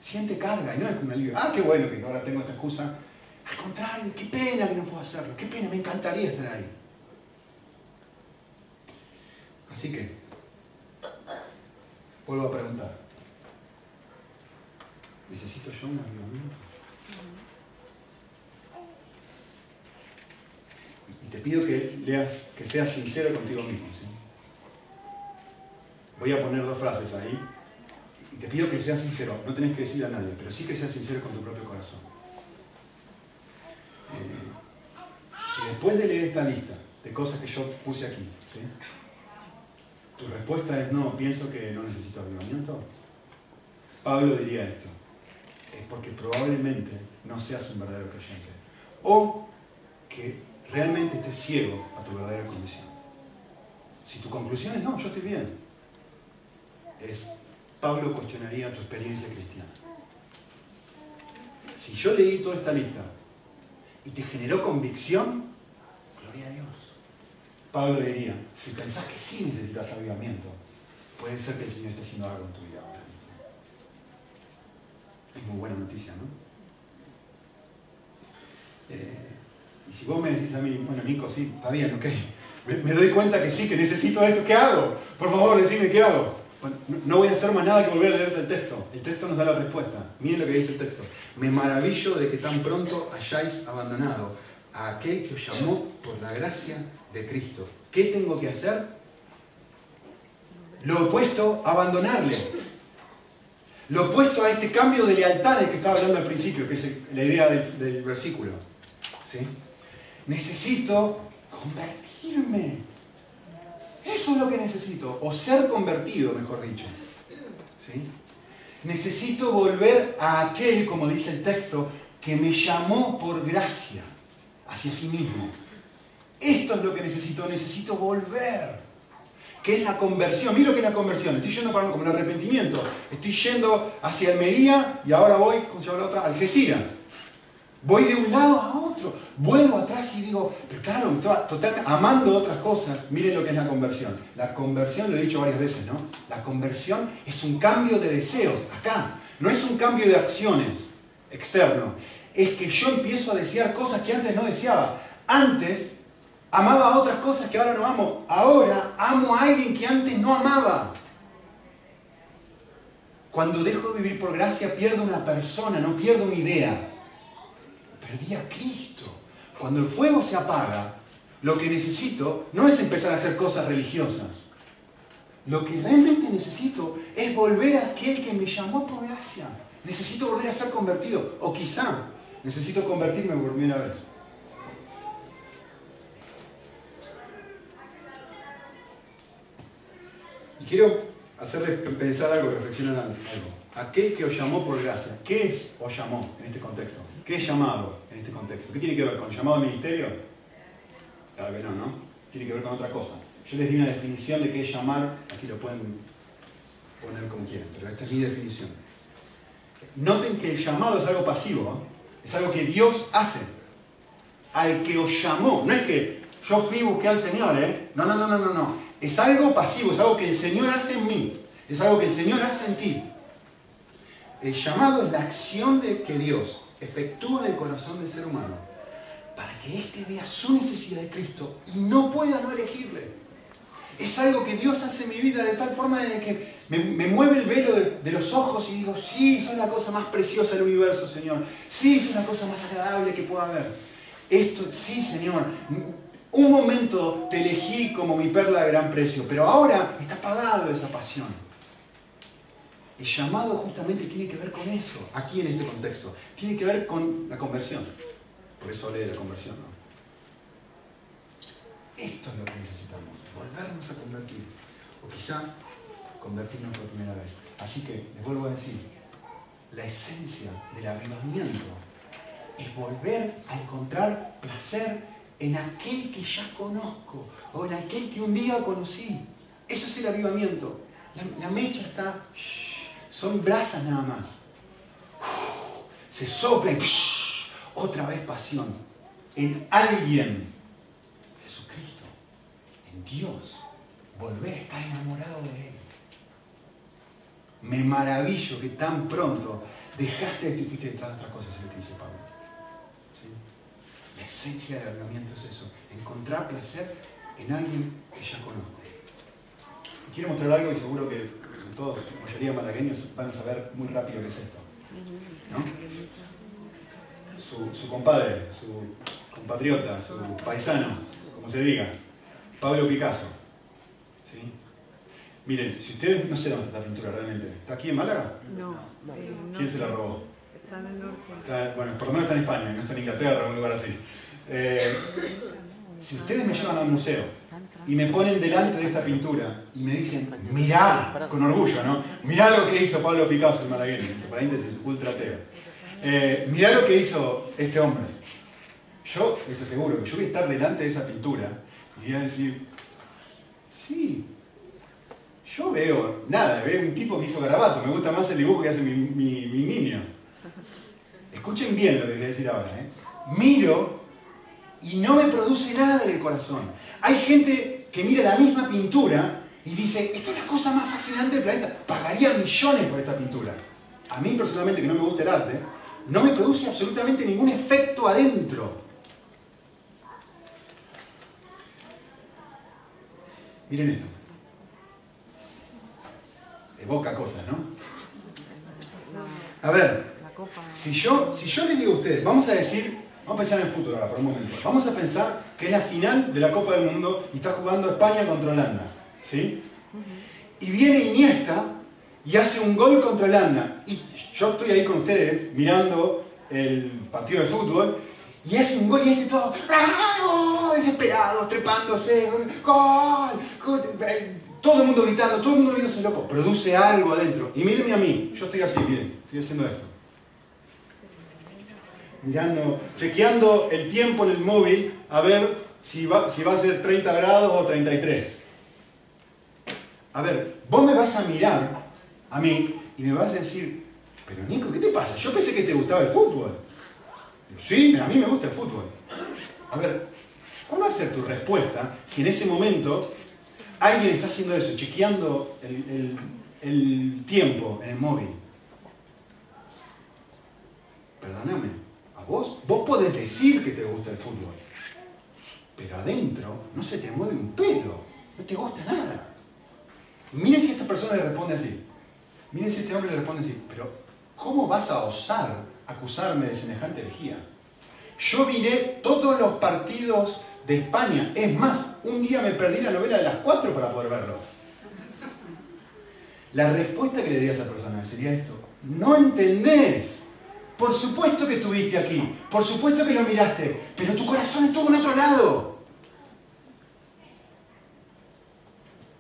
siente carga y no es como alivio. Ah, qué bueno que ahora tengo esta excusa. Al contrario, qué pena que no puedo hacerlo, qué pena, me encantaría estar ahí. Así que, vuelvo a preguntar, ¿necesito yo un avivamiento? Y te pido que leas, que seas sincero contigo mismo. Voy a poner dos frases ahí. Y te pido que seas sincero. No tenés que decir a nadie, pero sí que seas sincero con tu propio corazón. Si después de leer esta lista de cosas que yo puse aquí, tu respuesta es no, pienso que no necesito avivamiento, Pablo diría esto, es porque probablemente no seas un verdadero creyente. O que realmente estés ciego a tu verdadera condición. Si tu conclusión es no, yo estoy bien, es Pablo cuestionaría tu experiencia cristiana. Si yo leí toda esta lista y te generó convicción, gloria a Dios. Pablo diría, si pensás que sí necesitas avivamiento, puede ser que el Señor esté haciendo algo en tu vida ahora. Es muy buena noticia, ¿no? Eh, y si vos me decís a mí, bueno, Nico, sí, está bien, ok, me, doy cuenta que sí, que necesito esto, ¿qué hago? Por favor, decime qué hago. No, voy a hacer más nada que volver a leerte el texto. El texto nos da la respuesta. Miren lo que dice el texto. Me maravillo de que tan pronto hayáis abandonado a aquel que os llamó por la gracia de Cristo. ¿Qué tengo que hacer? Lo opuesto, abandonarle. Lo opuesto a este cambio de lealtad del que estaba hablando al principio, que es la idea del, versículo. ¿Sí? Necesito convertirme. Eso es lo que necesito. O ser convertido, mejor dicho. ¿Sí? Necesito volver a aquel, como dice el texto, que me llamó por gracia hacia sí mismo. Esto es lo que necesito. Necesito volver que es la conversión. Mira lo que es la conversión. Estoy yendo para como el arrepentimiento. Estoy yendo hacia Almería y ahora voy, ¿cómo se llama la otra? Algeciras. Voy de un lado a otro. Vuelvo atrás y digo, pero claro, estaba totalmente amando otras cosas. Miren lo que es la conversión. La conversión, lo he dicho varias veces, ¿no? La conversión es un cambio de deseos, acá. No es un cambio de acciones externo. Es que yo empiezo a desear cosas que antes no deseaba. Antes Amaba otras cosas que ahora no amo. Ahora amo a alguien que antes no amaba. Cuando dejo de vivir por gracia pierdo una persona, no pierdo una idea. Perdí a Cristo. Cuando el fuego se apaga, lo que necesito no es empezar a hacer cosas religiosas. Lo que realmente necesito es volver a aquel que me llamó por gracia. necesito volver a ser convertido. O quizá necesito convertirme por primera vez. Y quiero hacerles pensar algo, reflexionar algo. Aquel que os llamó por gracia, ¿qué es os llamó en este contexto? ¿Qué es llamado en este contexto? ¿Qué tiene que ver con llamado al ministerio? Claro que no, ¿no? Tiene que ver con otra cosa. Yo les di una definición de qué es llamar, aquí lo pueden poner como quieran, pero esta es mi definición. Noten que el llamado es algo pasivo, ¿eh? es algo que Dios hace. Al que os llamó, no es que yo fui y busqué al Señor, ¿eh? No, no, no, no, no, no. Es algo pasivo, es algo que el Señor hace en mí, es algo que el Señor hace en ti. El llamado es la acción de que Dios efectúa en el corazón del ser humano para que éste vea su necesidad de Cristo y no pueda no elegirle. Es algo que Dios hace en mi vida de tal forma de que me, mueve el velo de, los ojos y digo, sí, soy la cosa más preciosa del universo, Señor. Sí, soy la cosa más agradable que pueda haber. Esto, sí, Señor. Un momento te elegí como mi perla de gran precio, pero ahora está pagado esa pasión. El llamado justamente tiene que ver con eso, aquí en este contexto. Tiene que ver con la conversión. Por eso hablé de la conversión. ¿no? Esto es lo que necesitamos, volvernos a convertir. O quizá convertirnos por primera vez. Así que, les vuelvo a decir, la esencia del avivamiento es volver a encontrar placer en aquel que ya conozco o en aquel que un día conocí. Eso es el avivamiento. La, mecha está, son brasas nada más. se sopla y otra vez pasión. En alguien, Jesucristo, en Dios, volver a estar enamorado de Él. Me maravillo que tan pronto dejaste esto y fuiste detrás de otras cosas, dice Pablo. La esencia del avivamiento es eso, encontrar placer en alguien que ya conozco. Quiero mostrar algo y seguro que todos, la mayoría malagueños, van a saber muy rápido qué es esto. Su, compadre, su compatriota, su paisano, como se diga, Pablo Picasso. Miren, si ustedes no sé dónde está esta pintura realmente, ¿está aquí en Málaga? No. ¿Quién se la robó? En bueno, por lo menos está en España, no está en Inglaterra un lugar así. Eh, si ustedes me llevan a un museo y me ponen delante de esta pintura y me dicen, mirá, con orgullo, ¿no? Mirá lo que hizo Pablo Picasso, el malagueño, entre paréntesis, ultra teo. Eh, mirá lo que hizo este hombre. Yo les aseguro que yo voy a estar delante de esa pintura y voy a decir, sí, yo veo nada, veo un tipo que hizo garabato, me gusta más el dibujo que hace mi, mi niño. Escuchen bien lo que voy a decir ahora. ¿eh? Miro y no me produce nada en el corazón. Hay gente que mira la misma pintura y dice, esta es la cosa más fascinante del planeta, pagaría millones por esta pintura. A mí personalmente, que no me gusta el arte, no me produce absolutamente ningún efecto adentro. Miren esto. Evoca cosas, ¿no? A ver, si yo, si yo les digo a ustedes, vamos a decir, vamos a pensar en el futuro ahora por un momento, vamos a pensar que es la final de la Copa del Mundo y está jugando España contra Holanda, ¿sí? Y viene Iniesta y hace un gol contra Holanda. Y yo estoy ahí con ustedes mirando el partido de fútbol y hace un gol y este todo desesperado, trepándose, gol, todo el mundo gritando, todo el mundo viéndose loco, produce algo adentro. Y mírenme a mí, yo estoy así, miren, estoy haciendo esto mirando, chequeando el tiempo en el móvil a ver si va, si va a ser 30 grados o 33. A ver, vos me vas a mirar a mí y me vas a decir, pero Nico, ¿qué te pasa? Yo pensé que te gustaba el fútbol. sí, a mí me gusta el fútbol. A ver, ¿cuál va a ser tu respuesta si en ese momento alguien está haciendo eso, chequeando el tiempo en el móvil? Perdóname, vos, vos podés decir que te gusta el fútbol, pero adentro no se te mueve un pelo, no te gusta nada. Miren si esta persona le responde así. Miren si este hombre le responde así. Pero, ¿cómo vas a osar acusarme de semejante herejía? Yo miré todos los partidos de España. Es más, un día me perdí la novela de las cuatro para poder verlo. La respuesta que le di a esa persona sería esto. No entendés. Por supuesto que estuviste aquí, por supuesto que lo miraste, pero tu corazón estuvo en otro lado.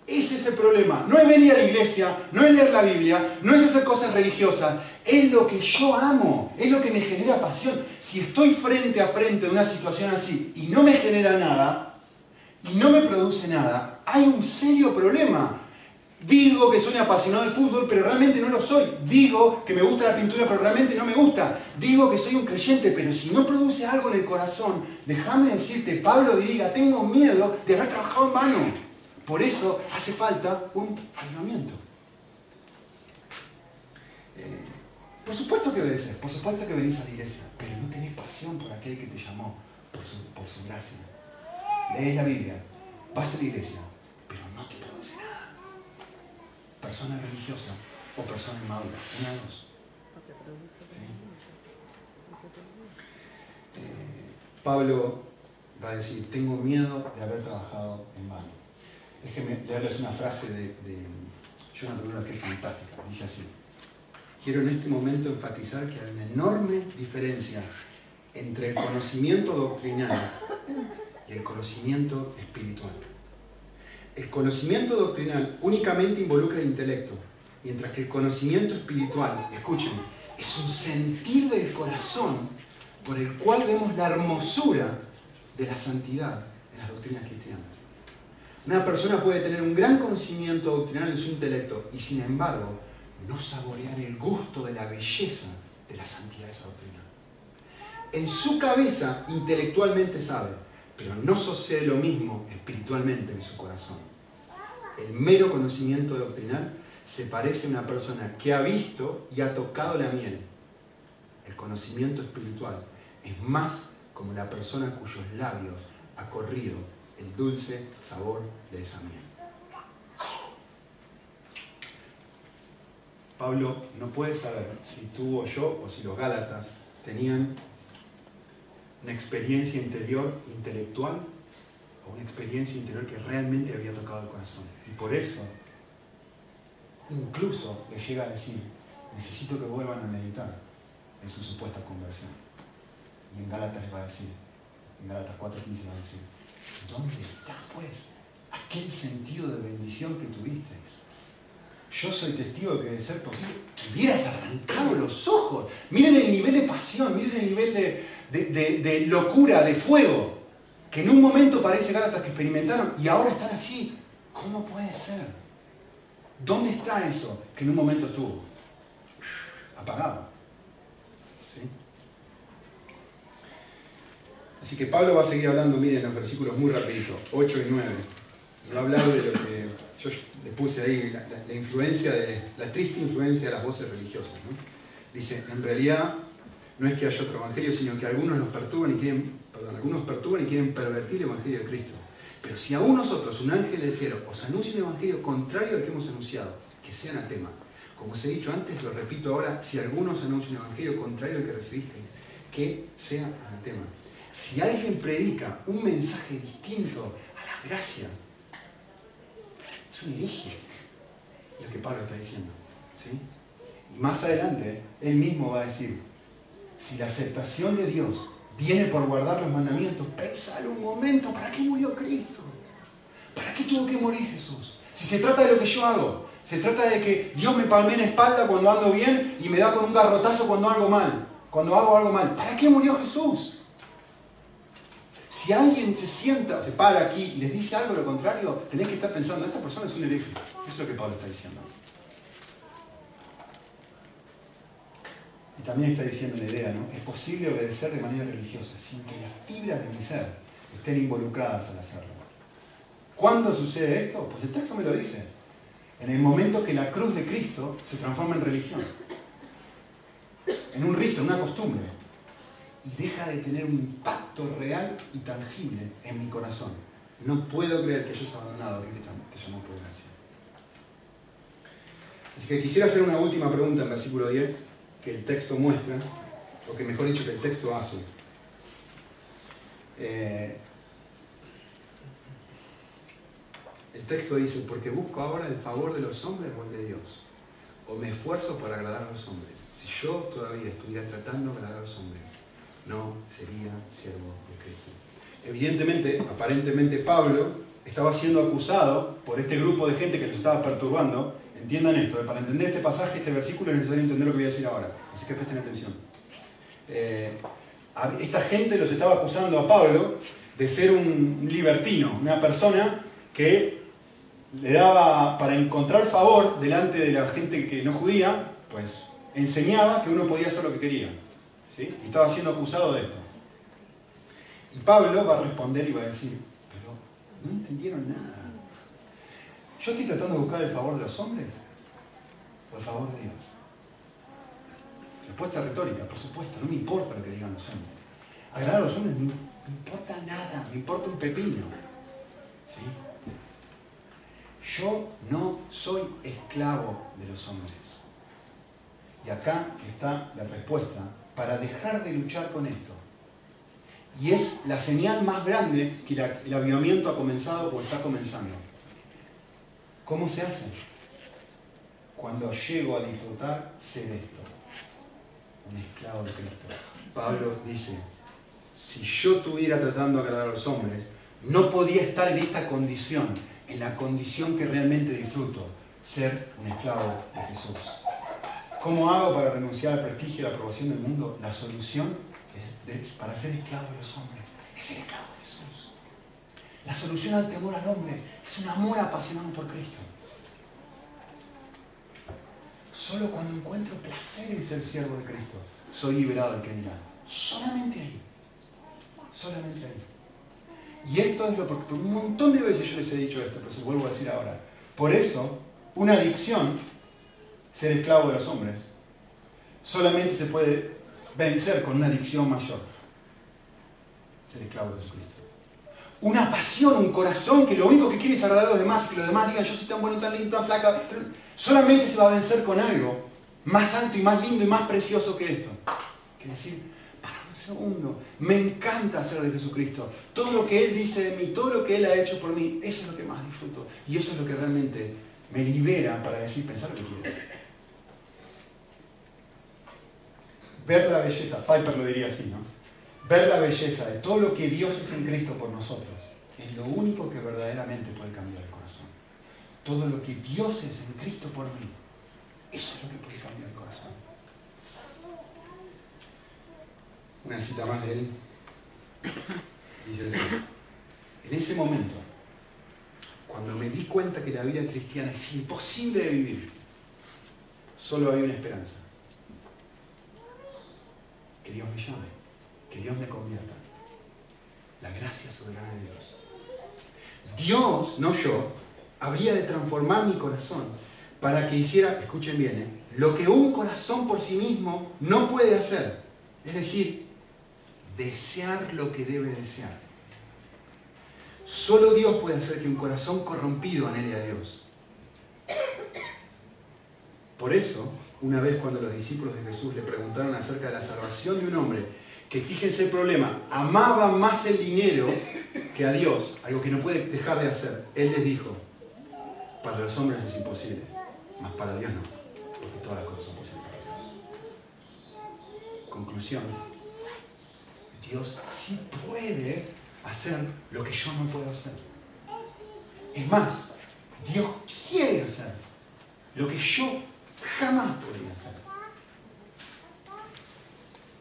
Ese es el problema. No es venir a la iglesia, no es leer la Biblia, no es hacer cosas religiosas. Es lo que yo amo, es lo que me genera pasión. Si estoy frente a frente de una situación así y no me genera nada, y no me produce nada, hay un serio problema. Digo que soy apasionado del fútbol, pero realmente no lo soy. Digo que me gusta la pintura, pero realmente no me gusta. Digo que soy un creyente, pero si no produce algo en el corazón, déjame decirte, Pablo diga, tengo miedo de haber trabajado en vano. Por eso hace falta un avivamiento. Eh, por supuesto que obedeces, por supuesto que venís a la iglesia, pero no tenés pasión por aquel que te llamó, por su, por su gracia. Lees la Biblia, vas a la iglesia, pero no te produce nada. Persona religiosa o persona inmadura, una de dos. Eh, Pablo va a decir, tengo miedo de haber trabajado en vano. Déjenme leerles una frase de, de Jonathan que es fantástica. Dice así, quiero en este momento enfatizar que hay una enorme diferencia entre el conocimiento doctrinal y el conocimiento espiritual. El conocimiento doctrinal únicamente involucra el intelecto, mientras que el conocimiento espiritual, escuchen, es un sentir del corazón por el cual vemos la hermosura de la santidad en las doctrinas cristianas. Una persona puede tener un gran conocimiento doctrinal en su intelecto y sin embargo no saborear el gusto de la belleza de la santidad de esa doctrina. En su cabeza intelectualmente sabe, pero no sucede lo mismo espiritualmente en su corazón. El mero conocimiento doctrinal se parece a una persona que ha visto y ha tocado la miel. El conocimiento espiritual es más como la persona cuyos labios ha corrido el dulce sabor de esa miel. Pablo no puede saber si tú o yo o si los Gálatas tenían una experiencia interior intelectual o una experiencia interior que realmente había tocado el corazón. Y por eso, incluso le llega a decir, necesito que vuelvan a meditar en su supuesta conversión. Y en Gálatas va a decir, en Gálatas 4.15 va a decir, ¿dónde está pues aquel sentido de bendición que tuvisteis? Yo soy testigo de que de ser posible, te hubieras arrancado los ojos. Miren el nivel de pasión, miren el nivel de, de, locura, de fuego, que en un momento parece Gálatas que experimentaron y ahora están así. ¿Cómo puede ser? ¿Dónde está eso que en un momento estuvo apagado? ¿Sí? Así que Pablo va a seguir hablando, miren los versículos muy rapidito, 8 y 9. Y va a hablar de lo que le puse ahí, la, influencia de, la triste influencia de las voces religiosas. Dice, en realidad no es que haya otro evangelio, sino que algunos nos perturban y quieren, perdón, algunos perturban y quieren pervertir el evangelio de Cristo. Pero si aún nosotros, un ángel del cielo, os anuncia un evangelio contrario al que hemos anunciado, que sea anatema. Como os he dicho antes, lo repito ahora, si algunos anuncian un evangelio contrario al que recibisteis, que sea anatema. Si alguien predica un mensaje distinto a la gracia, es un hereje, lo que Pablo está diciendo. ¿sí? Y más adelante, él mismo va a decir, si la aceptación de Dios viene por guardar los mandamientos, pensalo un momento, ¿para qué murió Cristo? ¿Para qué tuvo que morir Jesús? Si se trata de lo que yo hago, se trata de que Dios me palme en espalda cuando ando bien y me da con un garrotazo cuando hago mal, cuando hago algo mal. ¿Para qué murió Jesús? Si alguien se sienta, se para aquí y les dice algo lo contrario, tenés que estar pensando, esta persona es un. Eso es lo que Pablo está diciendo. Y también está diciendo la idea, ¿no? Es posible obedecer de manera religiosa sin que las fibras de mi ser estén involucradas al hacerlo. ¿Cuándo sucede esto? Pues el texto me lo dice. En el momento que la cruz de Cristo se transforma en religión. En un rito, en una costumbre. Y deja de tener un impacto real y tangible en mi corazón. No puedo creer que hayas abandonado que te llamó por gracia. Así que quisiera hacer una última pregunta en versículo 10 que el texto muestra, o que mejor dicho que el texto hace. Eh, el texto dice, porque busco ahora el favor de los hombres o el de Dios. o me esfuerzo para agradar a los hombres. Si yo todavía estuviera tratando de agradar a los hombres, no sería siervo de Cristo. Evidentemente, aparentemente Pablo estaba siendo acusado por este grupo de gente que lo estaba perturbando. Entiendan esto, eh, para entender este pasaje, este versículo es necesario entender lo que voy a decir ahora. Así que presten atención. Eh, esta gente los estaba acusando a Pablo de ser un libertino, una persona que le daba, para encontrar favor delante de la gente que no judía, pues enseñaba que uno podía hacer lo que quería. Y estaba siendo acusado de esto. Y Pablo va a responder y va a decir, pero no entendieron nada. Yo estoy tratando de buscar el favor de los hombres o el favor de Dios. Respuesta retórica, por supuesto, no me importa lo que digan los hombres. Agradar a los hombres no me importa nada, me importa un pepino. ¿Sí? Yo no soy esclavo de los hombres. Y acá está la respuesta para dejar de luchar con esto. Y es la señal más grande que el avivamiento ha comenzado o está comenzando. ¿Cómo se hace? Cuando llego a disfrutar ser esto, un esclavo de Cristo. Pablo dice, si yo estuviera tratando de agradar a los hombres, no podía estar en esta condición, en la condición que realmente disfruto, ser un esclavo de Jesús. ¿Cómo hago para renunciar al prestigio y la aprobación del mundo? La solución para ser esclavo de los hombres es ser esclavo de Jesús. La solución al temor al hombre es un amor apasionado por Cristo. Solo cuando encuentro placer en ser siervo de Cristo, soy liberado del que dirá. Solamente ahí. Solamente ahí. Y esto es lo porque un montón de veces yo les he dicho esto, pero se vuelvo a decir ahora. Por eso, una adicción, ser esclavo de los hombres, solamente se puede vencer con una adicción mayor. Ser esclavo de Jesucristo. Una pasión, un corazón que lo único que quiere es agradar a los demás y que los demás digan yo soy tan bueno, tan lindo, tan flaca. Solamente se va a vencer con algo más alto y más lindo y más precioso que esto. Que decir, segundo. Me encanta ser de Jesucristo. Todo lo que Él dice de mí, todo lo que Él ha hecho por mí, eso es lo que más disfruto. Y eso es lo que realmente me libera para decir, pensar lo que quiero. Ver la belleza, Piper lo diría así, ¿no? Ver la belleza de todo lo que Dios es en Cristo por nosotros es lo único que verdaderamente puede cambiar el corazón. Todo lo que Dios es en Cristo por mí, eso es lo que puede cambiar el corazón. una cita más de él. Dice así, en ese momento, cuando me di cuenta que la vida cristiana es imposible de vivir, solo hay una esperanza. Que Dios me llame, que Dios me convierta. La gracia soberana de Dios. Dios, no yo, habría de transformar mi corazón para que hiciera, escuchen bien, ¿eh? lo que un corazón por sí mismo no puede hacer. Es decir, desear lo que debe desear. Solo Dios puede hacer que un corazón corrompido anhele a Dios. Por eso, una vez cuando los discípulos de Jesús le preguntaron acerca de la salvación de un hombre, que fíjense el problema, amaba más el dinero que a Dios, algo que no puede dejar de hacer, Él les dijo, para los hombres es imposible, mas para Dios no, porque todas las cosas son posibles para Dios. Conclusión, Dios sí puede hacer lo que yo no puedo hacer. Es más, Dios quiere hacer lo que yo jamás podría hacer.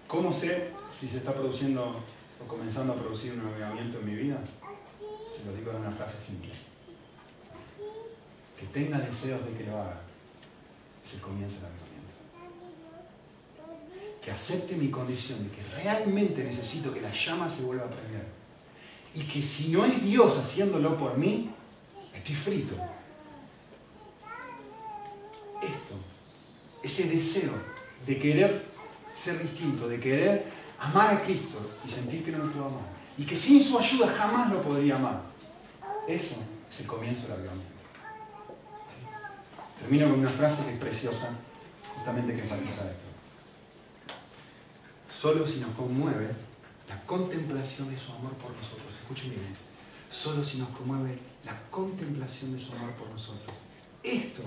¿Cómo sé si se está produciendo o comenzando a producir un avivamiento en mi vida? Se lo digo en una frase simple. Que tenga deseos de que lo haga. Es el comienzo de la vida que acepte mi condición de que realmente necesito que la llama se vuelva a prender. Y que si no es Dios haciéndolo por mí, estoy frito. Esto, ese deseo de querer ser distinto, de querer amar a Cristo y sentir que no lo puedo amar. Y que sin su ayuda jamás lo podría amar. Eso es el comienzo del avivamiento. Termino con una frase que es preciosa, justamente que enfatiza esto solo si nos conmueve la contemplación de su amor por nosotros. Escuchen bien, ¿eh? solo si nos conmueve la contemplación de su amor por nosotros. Esto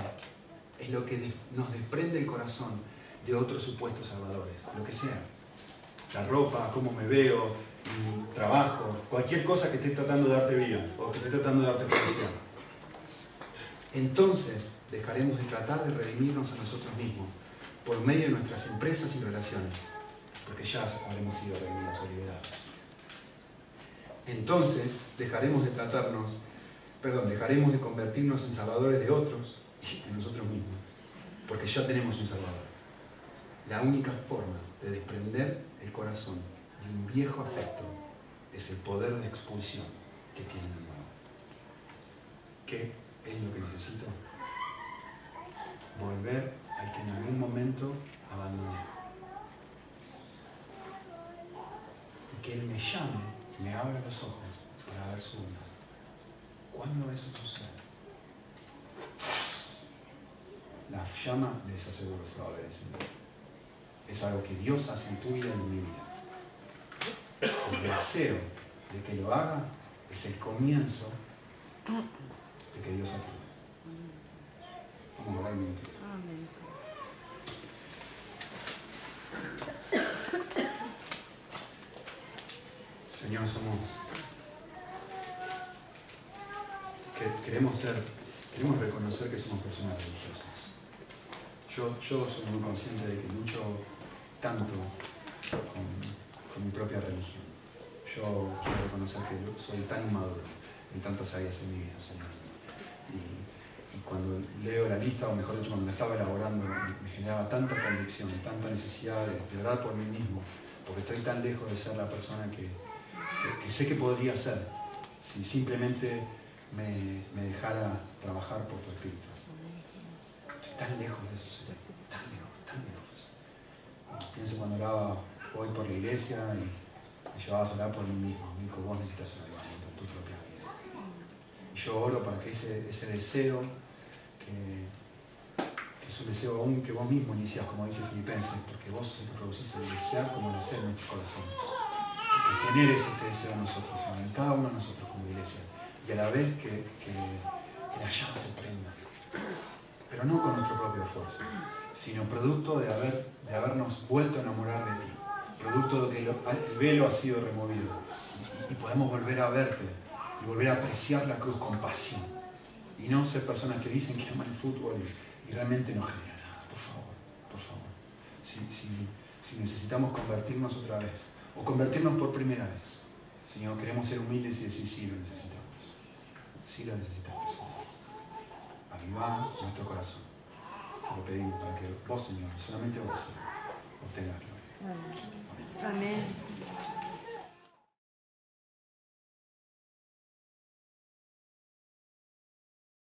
es lo que nos desprende el corazón de otros supuestos salvadores, lo que sea. La ropa, cómo me veo, mi trabajo, cualquier cosa que esté tratando de darte vida o que esté tratando de darte felicidad. Entonces dejaremos de tratar de redimirnos a nosotros mismos por medio de nuestras empresas y relaciones, porque ya habremos sido redimidos o liberados. Entonces dejaremos de tratarnos, perdón, dejaremos de convertirnos en salvadores de otros de nosotros mismos, porque ya tenemos un salvador. La única forma de desprender el corazón de un viejo afecto es el poder de expulsión que tiene el nuevo. ¿Qué es lo que necesito? Volver al que en algún momento abandoné. Y que Él me llame, me abra los ojos para ver su bondad. ¿Cuándo eso sucede? La llama, les aseguro, se va a ver Es algo que Dios hace en tu vida y en mi vida. El deseo de que lo haga es el comienzo de que Dios actúe. Vamos a orar un. Señor, somos. queremos ser, queremos reconocer que somos personas religiosas. Yo, yo soy muy consciente de que lucho tanto con, mi propia religión. Yo quiero reconocer que soy tan inmaduro en tantas áreas en mi vida, Señor. Y, cuando leo la lista, o mejor dicho, cuando la estaba elaborando, me, generaba tanta convicción, tanta necesidad de orar por mí mismo, porque estoy tan lejos de ser la persona que, que, sé que podría ser si simplemente me, dejara trabajar por tu espíritu. Tan lejos de eso, Señor, tan lejos, tan lejos. pienso cuando oraba hoy por la iglesia y me llevaba a orar por mí mismo. Dijo, vos necesitas un avivamiento en tu propia vida. Y yo oro para que ese, ese deseo, que, es un deseo aún que vos mismo inicias, como dice Filipenses, porque vos sos el que producís el desear como el hacer en nuestro corazón que generes este deseo en nosotros, en cada uno de nosotros como iglesia, y a la vez que, la llama se prenda, pero no con nuestro propio esfuerzo, sino producto de, haber, de habernos vuelto a enamorar de ti, producto de que el velo ha sido removido y, podemos volver a verte y volver a apreciar la cruz con pasión y no ser personas que dicen que aman el fútbol y, realmente no generan nada, por favor, por favor. si necesitamos convertirnos otra vez o convertirnos por primera vez. Señor, queremos ser humildes y decir, sí, lo necesitamos. Sí lo necesitamos. Nuestro corazón. Te lo pedimos para que vos, Señor, solamente vos, obtengas. Amén.